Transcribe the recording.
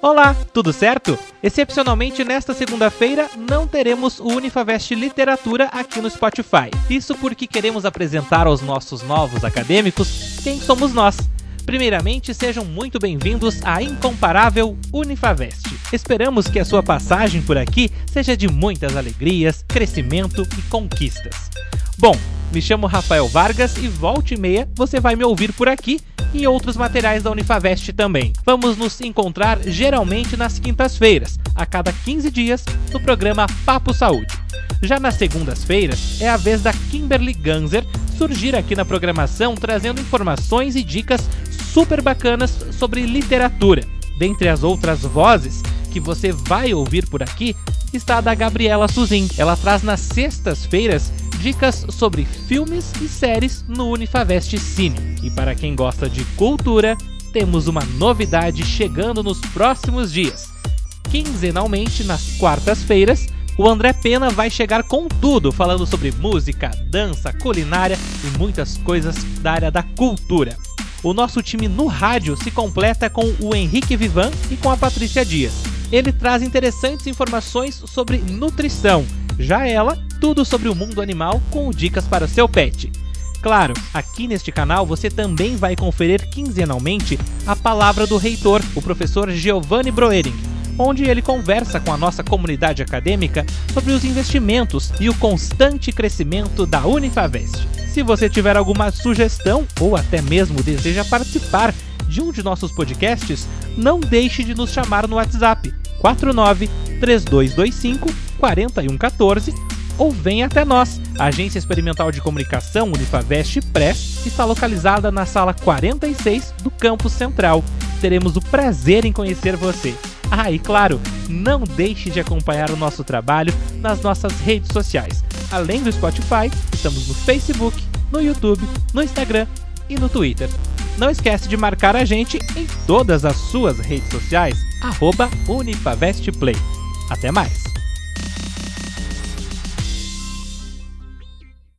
Olá, tudo certo? Excepcionalmente nesta segunda-feira não teremos o Unifavest Literatura aqui no Spotify. Isso porque queremos apresentar aos nossos novos acadêmicos quem somos nós. Primeiramente, sejam muito bem-vindos à incomparável Unifavest. Esperamos que a sua passagem por aqui seja de muitas alegrias, crescimento e conquistas. Bom, me chamo Rafael Vargas e volte e meia você vai me ouvir por aqui e outros materiais da Unifavest também. Vamos nos encontrar geralmente nas quintas-feiras, a cada 15 dias, no programa Papo Saúde. Já nas segundas-feiras, é a vez da Kimberly Ganzer surgir aqui na programação trazendo informações e dicas super bacanas sobre literatura. Dentre as outras vozes que você vai ouvir por aqui, está a da Gabriela Suzin. Ela traz nas sextas-feiras dicas sobre filmes e séries no Unifavest Cine. E para quem gosta de cultura, temos uma novidade chegando nos próximos dias. Quinzenalmente, nas quartas-feiras, o André Pena vai chegar com tudo, falando sobre música, dança, culinária e muitas coisas da área da cultura. O nosso time no rádio se completa com o Henrique Vivan e com a Patrícia Dias. Ele traz interessantes informações sobre nutrição. Já ela tudo sobre o mundo animal com dicas para o seu pet. Claro, aqui neste canal você também vai conferir quinzenalmente a palavra do reitor, o professor Giovanni Broering, onde ele conversa com a nossa comunidade acadêmica sobre os investimentos e o constante crescimento da Unifavest. Se você tiver alguma sugestão ou até mesmo deseja participar de um de nossos podcasts, não deixe de nos chamar no WhatsApp 49 3225 4114 ou venha até nós. A Agência Experimental de Comunicação Unifavest Press está localizada na sala 46 do campus central. Teremos o prazer em conhecer você. Ah, e claro, não deixe de acompanhar o nosso trabalho nas nossas redes sociais. Além do Spotify, estamos no Facebook, no YouTube, no Instagram e no Twitter. Não esquece de marcar a gente em todas as suas redes sociais, arroba Unifavestplay. Até mais!